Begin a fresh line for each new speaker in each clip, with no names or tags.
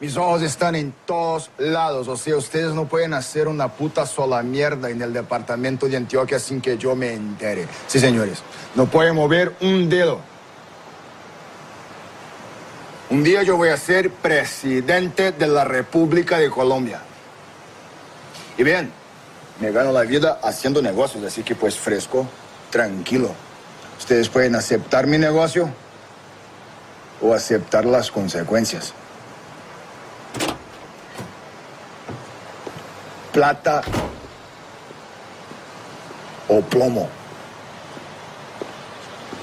Mis ojos están en todos lados. O sea, ustedes no pueden hacer una puta sola mierda en el departamento de Antioquia sin que yo me entere. Sí, señores. No pueden mover un dedo. Un día yo voy a ser presidente de la República de Colombia. Y bien, me gano la vida haciendo negocios, así que pues fresco, tranquilo. Ustedes pueden aceptar mi negocio o aceptar las consecuencias. Plata o plomo.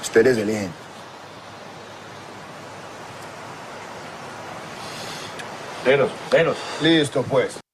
Ustedes eligen.
Menos, menos.
Listo, pues.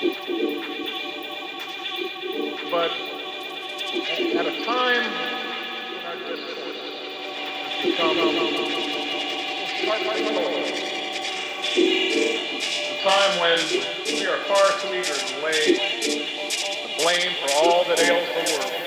But
at a time when our discourse has A time when we are far too eager to lay the blame for all that ails the world.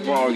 fireball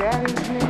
Jerry Smith.